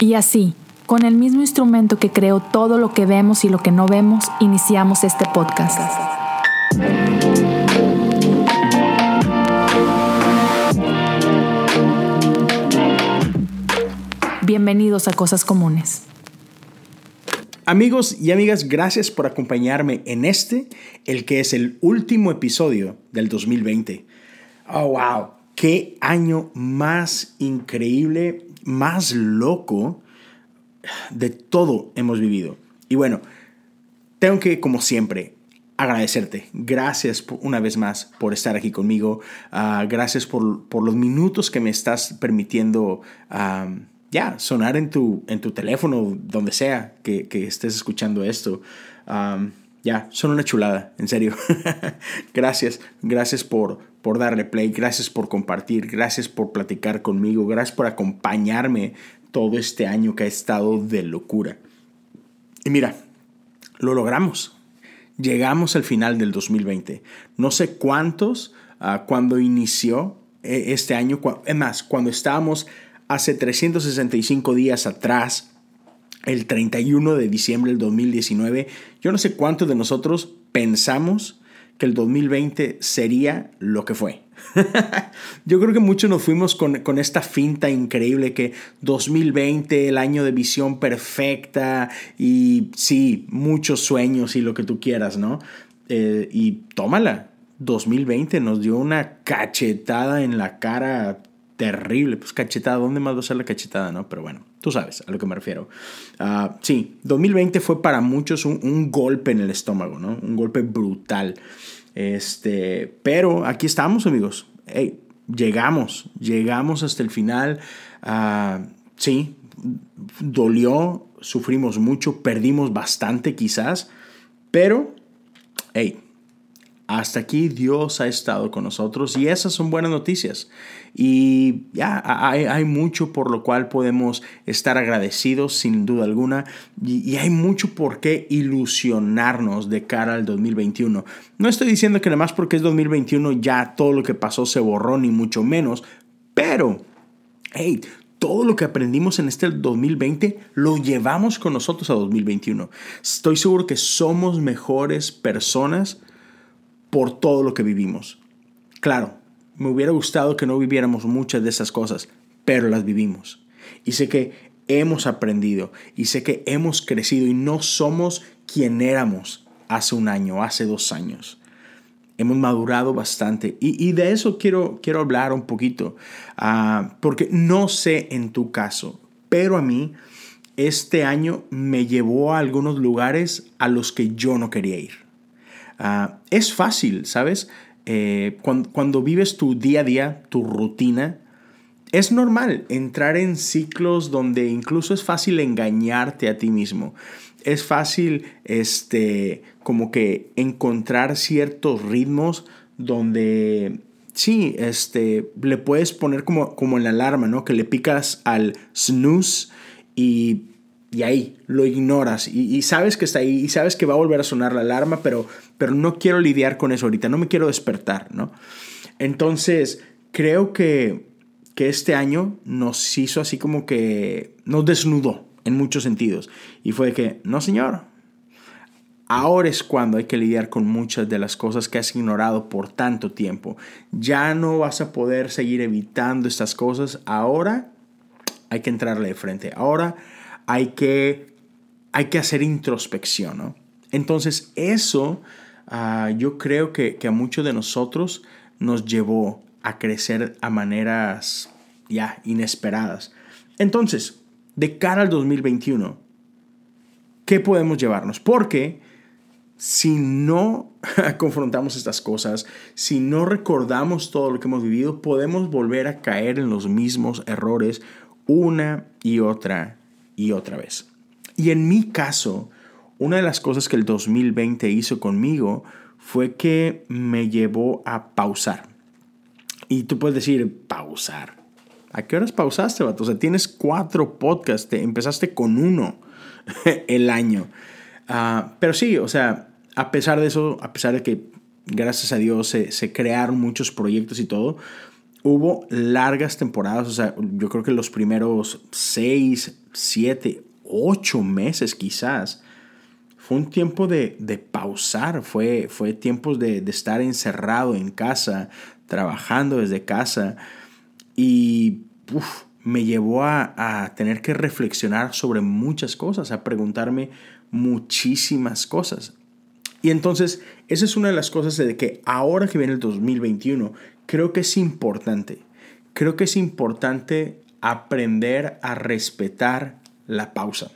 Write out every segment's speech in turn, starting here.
Y así, con el mismo instrumento que creó todo lo que vemos y lo que no vemos, iniciamos este podcast. Bienvenidos a Cosas Comunes. Amigos y amigas, gracias por acompañarme en este, el que es el último episodio del 2020. Oh, wow, qué año más increíble, más loco de todo hemos vivido. Y bueno, tengo que, como siempre, agradecerte. Gracias una vez más por estar aquí conmigo. Ah, gracias por, los minutos que me estás permitiendo ya sonar en tu, en tu teléfono, donde sea que, estés escuchando esto. ya, son una chulada, en serio. gracias, gracias por, por darle play, gracias por compartir, gracias por platicar conmigo, gracias por acompañarme todo este año que ha estado de locura. Y mira, lo logramos. Llegamos al final del 2020. No sé cuántos ah, cuando inició eh, este año, es más, cuando estábamos hace 365 días atrás, el 31 de diciembre del 2019, yo no sé cuántos de nosotros pensamos que el 2020 sería lo que fue. Yo creo que muchos nos fuimos con, esta finta increíble que 2020, el año de visión perfecta y sí, muchos sueños y lo que tú quieras, ¿no? Eh, y tómala, 2020 nos dio una cachetada en la cara terrible. Pues cachetada, ¿dónde más va a ser la cachetada, no? Pero bueno, tú sabes a lo que me refiero. Uh, sí, 2020 fue para muchos un, golpe en el estómago, ¿no? Un golpe brutal. Este, pero aquí estamos, amigos. llegamos, llegamos hasta el final. Ah, sí, dolió, sufrimos mucho, perdimos bastante quizás, pero, hey, hasta aquí Dios ha estado con nosotros y esas son buenas noticias. Y ya hay, mucho por lo cual podemos estar agradecidos sin duda alguna y, hay mucho por qué ilusionarnos de cara al 2021. No estoy diciendo que nada más porque es 2021 ya todo lo que pasó se borró ni mucho menos, pero, hey, todo lo que aprendimos en este 2020 lo llevamos con nosotros a 2021. Estoy seguro que somos mejores personas por todo lo que vivimos. Claro, me hubiera gustado que no viviéramos muchas de esas cosas, pero las vivimos. Y sé que hemos aprendido y sé que hemos crecido y no somos quien éramos hace un año, hace dos años. Hemos madurado bastante y, de eso quiero, quiero hablar un poquito, ah, porque no sé en tu caso, pero a mí este año me llevó a algunos lugares a los que yo no quería ir. Ah, es fácil, ¿sabes? Eh, cuando, vives tu día a día, tu rutina, es normal entrar en ciclos donde incluso es fácil engañarte a ti mismo. Es fácil, este, como que encontrar ciertos ritmos donde sí, este, le puedes poner como, como en la alarma, ¿no? Que le picas al snooze y y ahí lo ignoras y, sabes que está ahí y sabes que va a volver a sonar la alarma, pero, pero no quiero lidiar con eso ahorita, no me quiero despertar, ¿no? Entonces, creo que, que este año nos hizo así como que nos desnudó en muchos sentidos y fue que, no señor, ahora es cuando hay que lidiar con muchas de las cosas que has ignorado por tanto tiempo. Ya no vas a poder seguir evitando estas cosas, ahora hay que entrarle de frente, ahora hay que, hay que hacer introspección, ¿no? Entonces eso ah, yo creo que, que a muchos de nosotros nos llevó a crecer a maneras ya inesperadas. Entonces, de cara al 2021, ¿qué podemos llevarnos? Porque si no confrontamos estas cosas, si no recordamos todo lo que hemos vivido, podemos volver a caer en los mismos errores una y otra y otra vez. Y en mi caso, una de las cosas que el 2020 hizo conmigo fue que me llevó a pausar. Y tú puedes decir, pausar. ¿A qué horas pausaste, vato? O sea, tienes cuatro podcasts, empezaste con uno el año. Ah, pero sí, o sea, a pesar de eso, a pesar de que gracias a Dios se crearon muchos proyectos y todo, hubo largas temporadas, o sea, yo creo que los primeros seis, siete, ocho meses quizás, fue un tiempo de, pausar, fue, fue tiempos de, estar encerrado en casa, trabajando desde casa y me llevó a, a, tener que reflexionar sobre muchas cosas, a preguntarme muchísimas cosas. Y entonces, esa es una de las cosas de que ahora que viene el 2021, creo que es importante, creo que es importante aprender a respetar la pausa.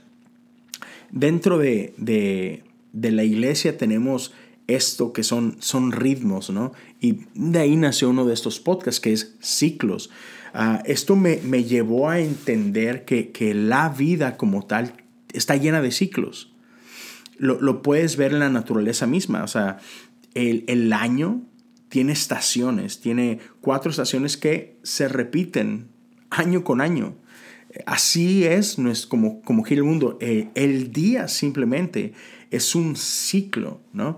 Dentro de, la iglesia tenemos esto que son, son ritmos, ¿no? Y de ahí nació uno de estos podcasts que es ciclos. Ah, esto me, llevó a entender que, la vida como tal está llena de ciclos. Lo, puedes ver en la naturaleza misma, o sea, el, el año tiene estaciones, tiene cuatro estaciones que se repiten año con año. Así es, no es como, como gira el mundo. Eh, el día simplemente es un ciclo, ¿no?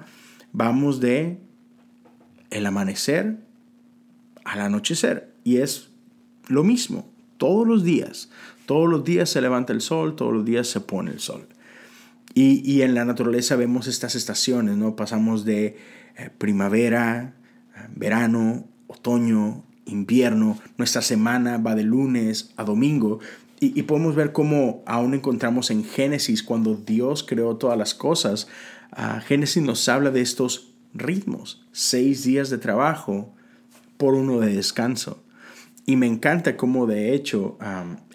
Vamos de el amanecer al anochecer y es lo mismo todos los días. Todos los días se levanta el sol, todos los días se pone el sol. Y, y en la naturaleza vemos estas estaciones, ¿no? Pasamos de eh, primavera, verano, otoño, invierno, nuestra semana va de lunes a domingo y, podemos ver cómo aún encontramos en Génesis, cuando Dios creó todas las cosas, uh, Génesis nos habla de estos ritmos, seis días de trabajo por uno de descanso. Y me encanta cómo de hecho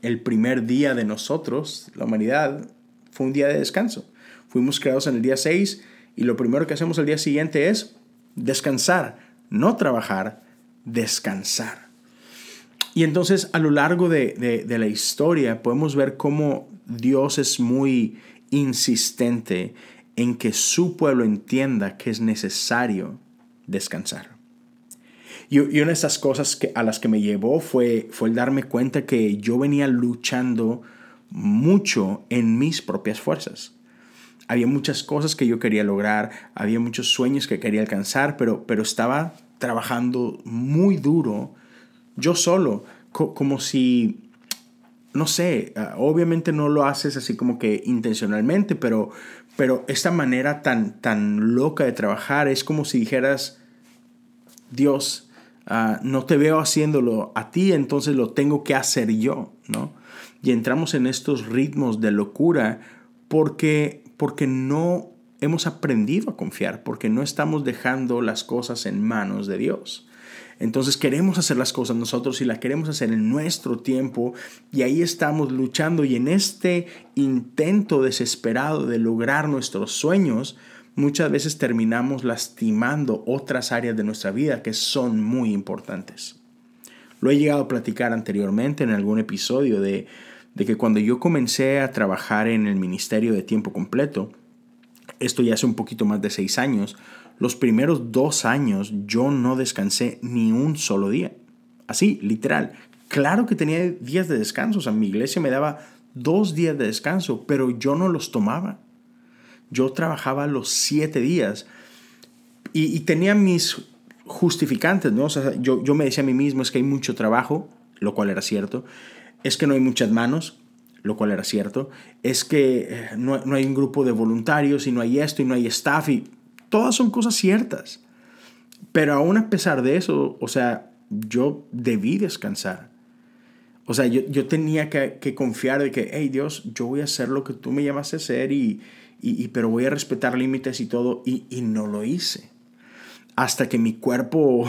el primer día de nosotros, la humanidad, fue un día de descanso. Fuimos creados en el día 6 y lo primero que hacemos el día siguiente es descansar no trabajar, descansar. Y entonces a lo largo de, la historia podemos ver cómo Dios es muy insistente en que su pueblo entienda que es necesario descansar. Y, una de esas cosas que, a las que me llevó fue, fue el darme cuenta que yo venía luchando mucho en mis propias fuerzas. Había muchas cosas que yo quería lograr, había muchos sueños que quería alcanzar, pero, pero estaba trabajando muy duro, yo solo, como si, no sé, ah, obviamente no lo haces así como que intencionalmente, pero, pero esta manera tan, tan loca de trabajar es como si dijeras, Dios, ah, no te veo haciéndolo a ti, entonces lo tengo que hacer yo, ¿no? Y entramos en estos ritmos de locura porque porque no hemos aprendido a confiar, porque no estamos dejando las cosas en manos de Dios. Entonces queremos hacer las cosas nosotros y las queremos hacer en nuestro tiempo y ahí estamos luchando y en este intento desesperado de lograr nuestros sueños, muchas veces terminamos lastimando otras áreas de nuestra vida que son muy importantes. Lo he llegado a platicar anteriormente en algún episodio de de que cuando yo comencé a trabajar en el ministerio de tiempo completo, esto ya hace un poquito más de seis años, los primeros dos años yo no descansé ni un solo día. Así, literal. Claro que tenía días de descanso, o sea, mi iglesia me daba dos días de descanso, pero yo no los tomaba. Yo trabajaba los siete días y, tenía mis justificantes, ¿no? O sea, yo, yo me decía a mí mismo, es que hay mucho trabajo, lo cual era cierto, es que no hay muchas manos, lo cual era cierto, es que eh, no, hay un grupo de voluntarios y no hay esto y no hay staff y todas son cosas ciertas. Pero aún a pesar de eso, o sea, yo debí descansar. O sea, yo, tenía que, confiar de que, hey Dios, yo voy a hacer lo que tú me llamas a hacer y, y, pero voy a respetar límites y todo, y, y no lo hice. Hasta que mi cuerpo,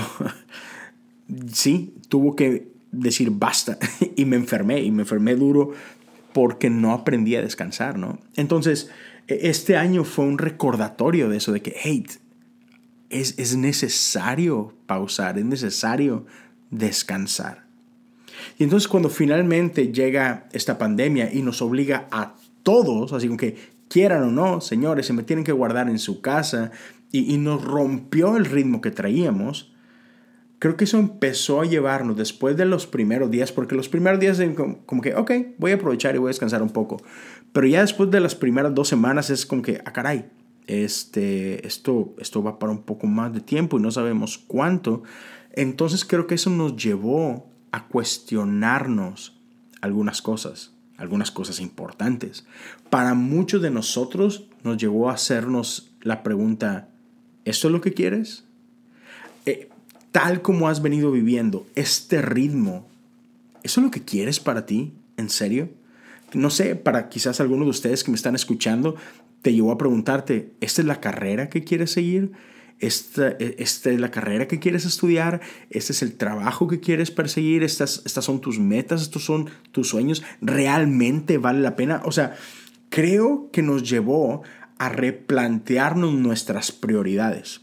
sí, tuvo que decir basta y me enfermé y me enfermé duro porque no aprendí a descansar, ¿no? Entonces, e, este año fue un recordatorio de eso, de que, hey, es, es necesario pausar, es necesario descansar. Y entonces cuando finalmente llega esta pandemia y nos obliga a todos, así como que quieran o no, señores, se me tienen que guardar en su casa y, y nos rompió el ritmo que traíamos, creo que eso empezó a llevarnos después de los primeros días, porque los primeros días como que, ok, voy a aprovechar y voy a descansar un poco. Pero ya después de las primeras dos semanas es como que, ah, caray, este, esto, esto va para un poco más de tiempo y no sabemos cuánto. Entonces creo que eso nos llevó a cuestionarnos algunas cosas, algunas cosas importantes. Para muchos de nosotros nos llevó a hacernos la pregunta, ¿esto es lo que quieres? Eh, tal como has venido viviendo, este ritmo, ¿eso es lo que quieres para ti? ¿En serio? No sé, para quizás algunos de ustedes que me están escuchando, te llevó a preguntarte, ¿esta es la carrera que quieres seguir? Esta, esta, es la carrera que quieres estudiar, este es el trabajo que quieres perseguir, estas, estas son tus metas, estos son tus sueños, ¿realmente vale la pena? O sea, creo que nos llevó a replantearnos nuestras prioridades.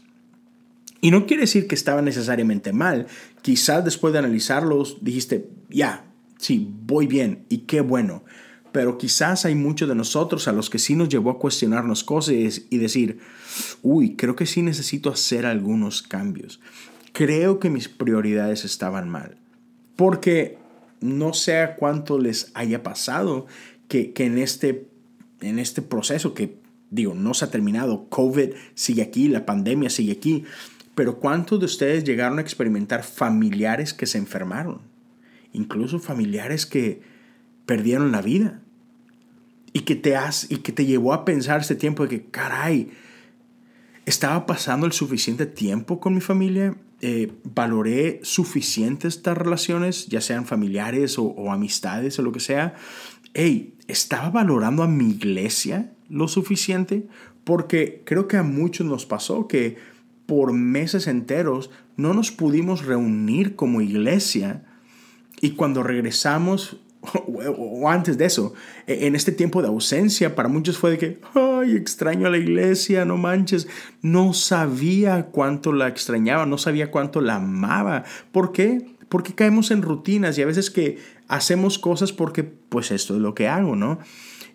Y no quiere decir que estaba necesariamente mal. Quizás después de analizarlos dijiste, ya, sí, voy bien y qué bueno. Pero quizás hay muchos de nosotros a los que sí nos llevó a cuestionarnos cosas y decir, uy, creo que sí necesito hacer algunos cambios. Creo que mis prioridades estaban mal. Porque no sé a cuánto les haya pasado que, que en, este, en este proceso que, digo, no se ha terminado, COVID sigue aquí, la pandemia sigue aquí, pero ¿cuántos de ustedes llegaron a experimentar familiares que se enfermaron? Incluso familiares que perdieron la vida. Y que te, has, y que te llevó a pensar este tiempo de que, caray, estaba pasando el suficiente tiempo con mi familia, eh, valoré suficiente estas relaciones, ya sean familiares o, o, amistades o lo que sea. Hey, ¿estaba valorando a mi iglesia lo suficiente? Porque creo que a muchos nos pasó que por meses enteros no nos pudimos reunir como iglesia y cuando regresamos o antes de eso, e, en este tiempo de ausencia, para muchos fue de que, ay, extraño a la iglesia, no manches, no sabía cuánto la extrañaba, no sabía cuánto la amaba. ¿Por qué? Porque caemos en rutinas y a veces que hacemos cosas porque, pues esto es lo que hago, ¿no?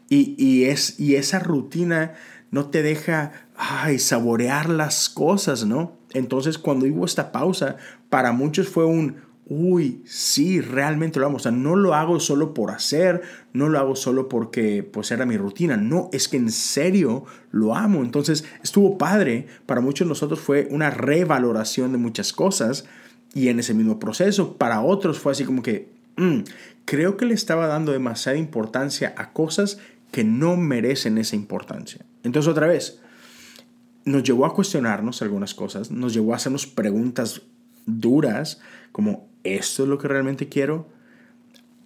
Y, y es, y esa rutina no te deja ay, saborear las cosas, ¿no? Entonces cuando hubo esta pausa, para muchos fue un, uy, sí, realmente lo amo. O sea, no lo hago solo por hacer, no lo hago solo porque pues era mi rutina. No, es que en serio lo amo. Entonces estuvo padre. Para muchos de nosotros fue una revaloración de muchas cosas. Y en ese mismo proceso, para otros fue así como que, mm, creo que le estaba dando demasiada importancia a cosas que no merecen esa importancia. Entonces otra vez, nos llevó a cuestionarnos algunas cosas, nos llevó a hacernos preguntas duras como, ¿esto es lo que realmente quiero?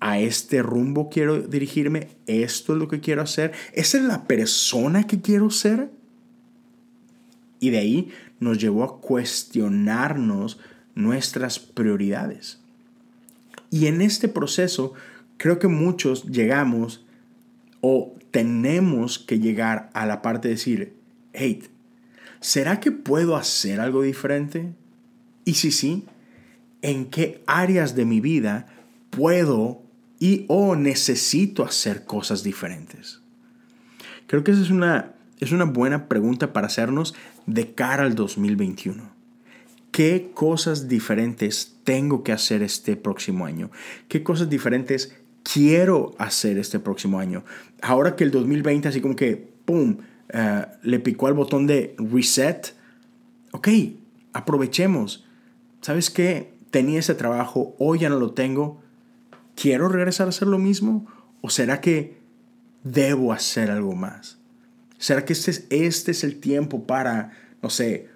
¿A este rumbo quiero dirigirme? ¿Esto es lo que quiero hacer? ¿Esa es la persona que quiero ser? Y de ahí nos llevó a cuestionarnos nuestras prioridades. Y en este proceso creo que muchos llegamos o tenemos que llegar a la parte de decir, hey, ¿será que puedo hacer algo diferente? Y si sí, ¿en qué áreas de mi vida puedo y o necesito hacer cosas diferentes? Creo que esa es una, es una buena pregunta para hacernos de cara al 2021. ¿Qué cosas diferentes tengo que hacer este próximo año? ¿Qué cosas diferentes quiero hacer este próximo año. Ahora que el 2020 así como que, ¡pum!, eh, le picó al botón de reset. Ok, aprovechemos. ¿Sabes qué? Tenía ese trabajo, hoy ya no lo tengo. ¿Quiero regresar a hacer lo mismo? ¿O será que debo hacer algo más? ¿Será que este es, este es el tiempo para, no sé,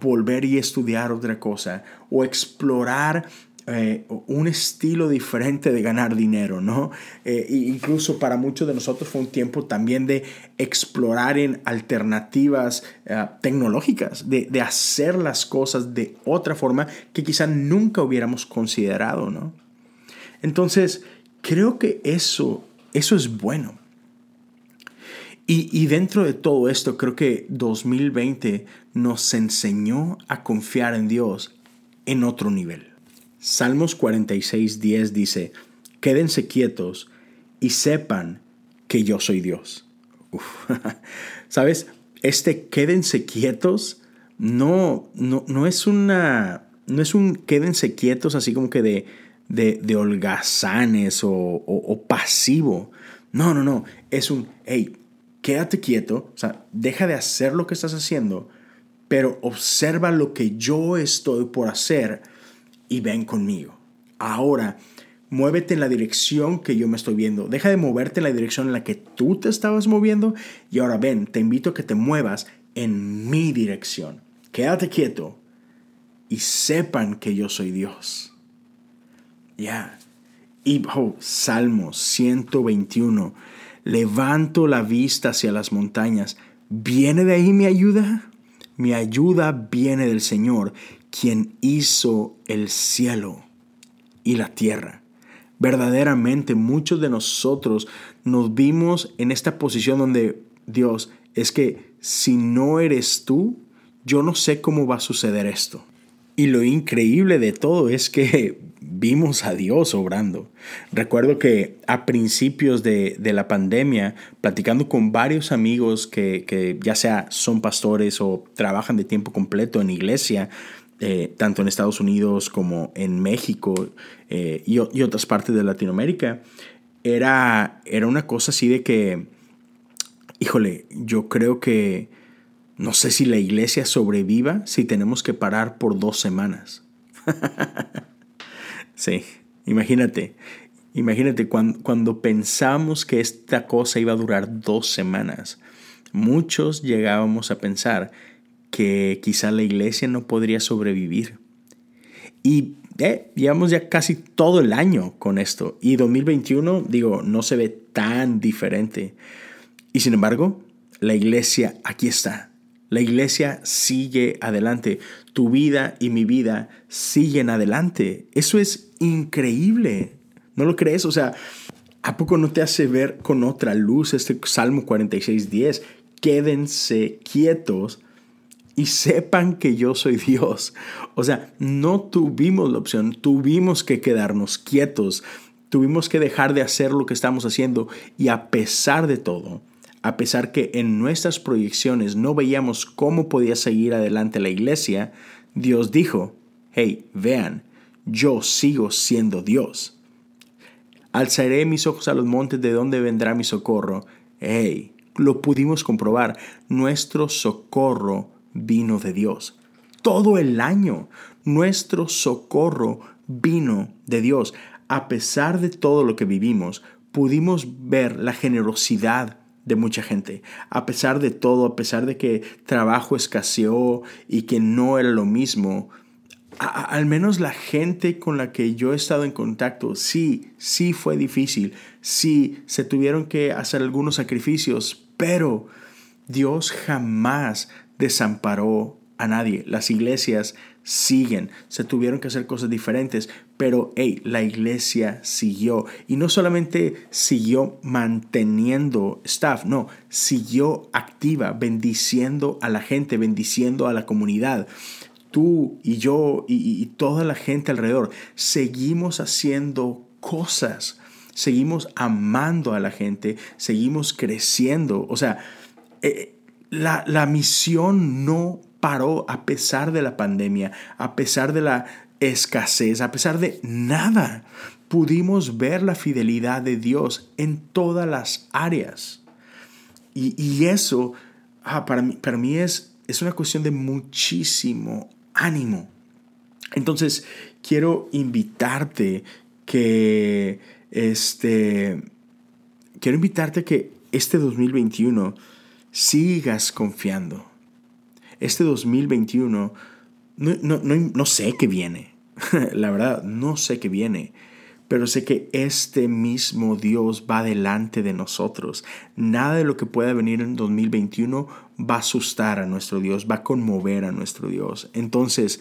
volver y estudiar otra cosa? O explorar eh, un estilo diferente de ganar dinero, ¿no? Eh, incluso para muchos de nosotros fue un tiempo también de explorar en alternativas eh, tecnológicas, de, de, hacer las cosas de otra forma que quizá nunca hubiéramos considerado, ¿no? Entonces, creo que eso, eso es bueno. Y, y, dentro de todo esto, creo que 2020 nos enseñó a confiar en Dios en otro nivel. Salmos 46, 10 dice, quédense quietos y sepan que yo soy Dios. ¿Sabes? Este quédense quietos no, no, no, es una, no es un quédense quietos así como que de, de, holgazanes o, o, pasivo. No, no, no. Es un, hey, quédate quieto, o sea, deja de hacer lo que estás haciendo, pero observa lo que yo estoy por hacer y ven conmigo. Ahora, muévete en la dirección que yo me estoy viendo. Deja de moverte en la dirección en la que tú te estabas moviendo y ahora ven, te invito a que te muevas en mi dirección. Quédate quieto y sepan que yo soy Dios. Ya. Y oh, Salmo 121. Levanto la vista hacia las montañas. ¿Viene de ahí mi ayuda? Mi ayuda viene del Señor, quien hizo el cielo y la tierra. Verdaderamente muchos de nosotros nos vimos en esta posición donde Dios es que si no eres tú, yo no sé cómo va a suceder esto. Y lo increíble de todo es que vimos a Dios obrando. Recuerdo que a principios de, la pandemia, platicando con varios amigos que, ya sea son pastores o trabajan de tiempo completo en iglesia, eh, tanto en Estados Unidos como en México eh, y, otras partes de Latinoamérica, era, era una cosa así de que, híjole, yo creo que no sé si la iglesia sobreviva si tenemos que parar por dos semanas. sí, imagínate, imagínate cuando, cuando pensamos que esta cosa iba a durar dos semanas, muchos llegábamos a pensar que quizá la iglesia no podría sobrevivir. Y eh, llevamos ya casi todo el año con esto. Y 2021, digo, no se ve tan diferente. Y sin embargo, la iglesia aquí está la iglesia sigue adelante. Tu vida y mi vida siguen adelante. Eso es increíble. ¿No lo crees? O sea, ¿a poco no te hace ver con otra luz este Salmo 46.10? Quédense quietos y sepan que yo soy Dios. O sea, no tuvimos la opción, tuvimos que quedarnos quietos, tuvimos que dejar de hacer lo que estamos haciendo y a pesar de todo, a pesar que en nuestras proyecciones no veíamos cómo podía seguir adelante la iglesia, Dios dijo, hey, vean, yo sigo siendo Dios. Alzaré mis ojos a los montes de donde vendrá mi socorro. Hey, lo pudimos comprobar, nuestro socorro vino de Dios. Todo el año, nuestro socorro vino de Dios. A pesar de todo lo que vivimos, pudimos ver la generosidad de mucha gente. A pesar de todo, a pesar de que trabajo escaseó y que no era lo mismo, al menos la gente con la que yo he estado en contacto, sí, sí fue difícil, sí, se tuvieron que hacer algunos sacrificios, pero Dios jamás desamparó a nadie. Las iglesias siguen, se tuvieron que hacer cosas diferentes, pero hey, la iglesia siguió. Y no solamente siguió manteniendo staff, no, siguió activa, bendiciendo a la gente, bendiciendo a la comunidad. Tú y yo y, toda la gente alrededor seguimos haciendo cosas, seguimos amando a la gente, seguimos creciendo. O sea, eh, la, la misión no paró a pesar de la pandemia, a pesar de la escasez, a pesar de nada. Pudimos ver la fidelidad de Dios en todas las áreas. Y, eso ah, para mí, para mí es, es una cuestión de muchísimo ánimo. Entonces, quiero invitarte que este quiero invitarte que este 2021 sigas confiando este 2021, no, no, no, sé qué viene. La verdad, no sé qué viene. Pero sé que este mismo Dios va delante de nosotros. Nada de lo que pueda venir en 2021 va a asustar a nuestro Dios, va a conmover a nuestro Dios. Entonces,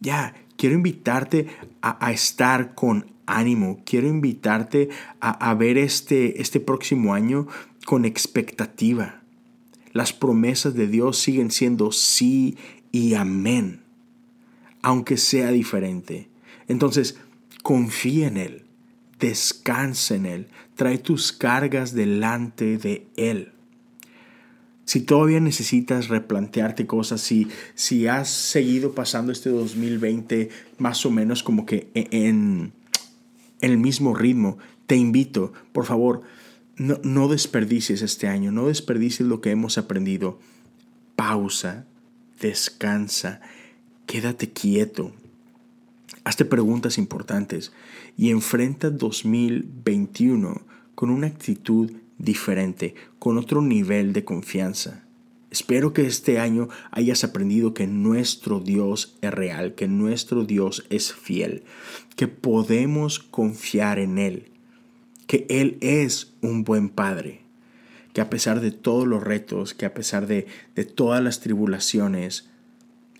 ya, quiero invitarte a, estar con ánimo. Quiero invitarte a, a ver este, este próximo año con expectativa las promesas de Dios siguen siendo sí y amén, aunque sea diferente. Entonces, confía en Él, descansa en Él, trae tus cargas delante de Él. Si todavía necesitas replantearte cosas, si, si has seguido pasando este 2020 más o menos como que en, en el mismo ritmo, te invito, por favor, no, desperdicies este año, no desperdicies lo que hemos aprendido. Pausa, descansa, quédate quieto. Hazte preguntas importantes y enfrenta 2021 con una actitud diferente, con otro nivel de confianza. Espero que este año hayas aprendido que nuestro Dios es real, que nuestro Dios es fiel, que podemos confiar en Él, que Él es un buen Padre, que a pesar de todos los retos, que a pesar de, de todas las tribulaciones,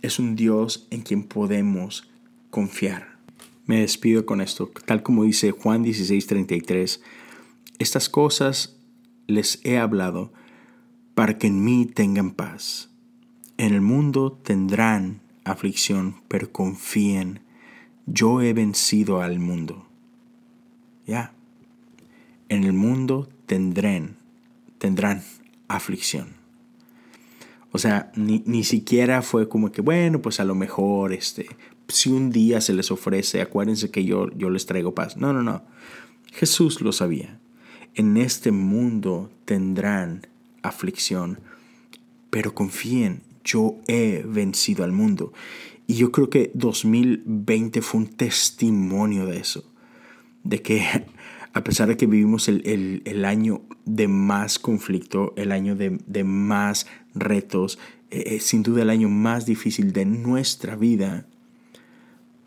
es un Dios en quien podemos confiar. Me despido con esto, tal como dice Juan 16:33, estas cosas les he hablado para que en mí tengan paz. En el mundo tendrán aflicción, pero confíen, yo he vencido al mundo. Ya. En el mundo tendrán, tendrán aflicción. O sea, ni, ni, siquiera fue como que, bueno, pues a lo mejor, este, si un día se les ofrece, acuérdense que yo, yo les traigo paz. No, no, no. Jesús lo sabía. En este mundo tendrán aflicción, pero confíen, yo he vencido al mundo. Y yo creo que 2020 fue un testimonio de eso, de que a pesar de que vivimos el, año de más conflicto, el año de, más retos, eh, eh, sin duda el año más difícil de nuestra vida,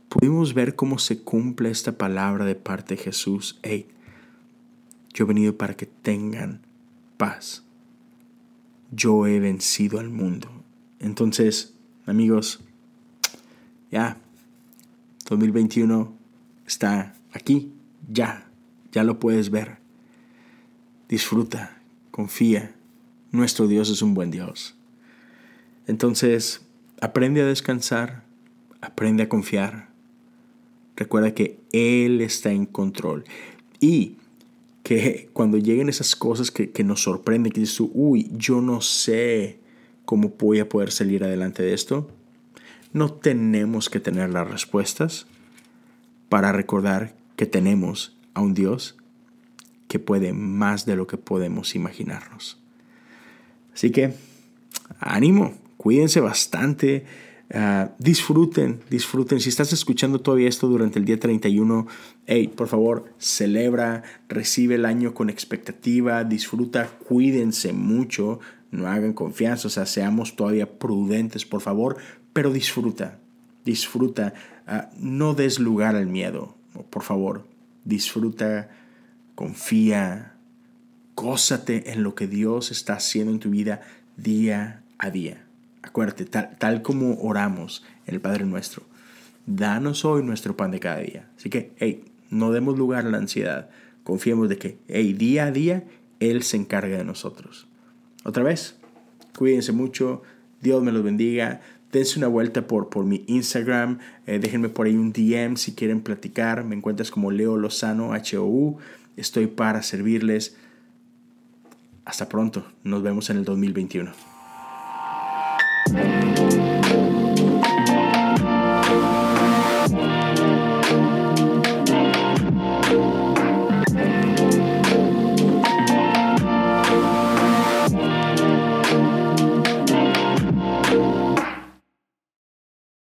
pudimos ver cómo se cumple esta palabra de parte de Jesús. Hey, yo he venido para que tengan paz yo he vencido al mundo. Entonces, amigos, ya, 2021 está aquí, ya, ya lo puedes ver. Disfruta, confía, nuestro Dios es un buen Dios. Entonces, aprende a descansar, aprende a confiar. Recuerda que Él está en control. Y que cuando lleguen esas cosas que, nos sorprenden, que dices tú, uy, yo no sé cómo voy a poder salir adelante de esto, no tenemos que tener las respuestas para recordar que tenemos a un Dios que puede más de lo que podemos imaginarnos. Así que, ánimo, cuídense bastante Ah, disfruten, disfruten. Si estás escuchando todavía esto durante el día 31, hey, por favor, celebra, recibe el año con expectativa, disfruta, cuídense mucho, no hagan confianza, o sea, seamos todavía prudentes, por favor, pero disfruta, disfruta, ah, no des lugar al miedo, por favor, disfruta, confía, gózate en lo que Dios está haciendo en tu vida día a día. Acuérdate, tal, como oramos en el Padre nuestro, danos hoy nuestro pan de cada día. Así que, hey, no demos lugar a la ansiedad. Confiemos de que, hey, día a día, Él se encarga de nosotros. Otra vez, cuídense mucho, Dios me los bendiga. Dense una vuelta por, por mi Instagram, eh, déjenme por ahí un DM si quieren platicar. Me encuentras como Leo Lozano, H-O-U. Estoy para servirles. Hasta pronto, nos vemos en el 2021. Thank you.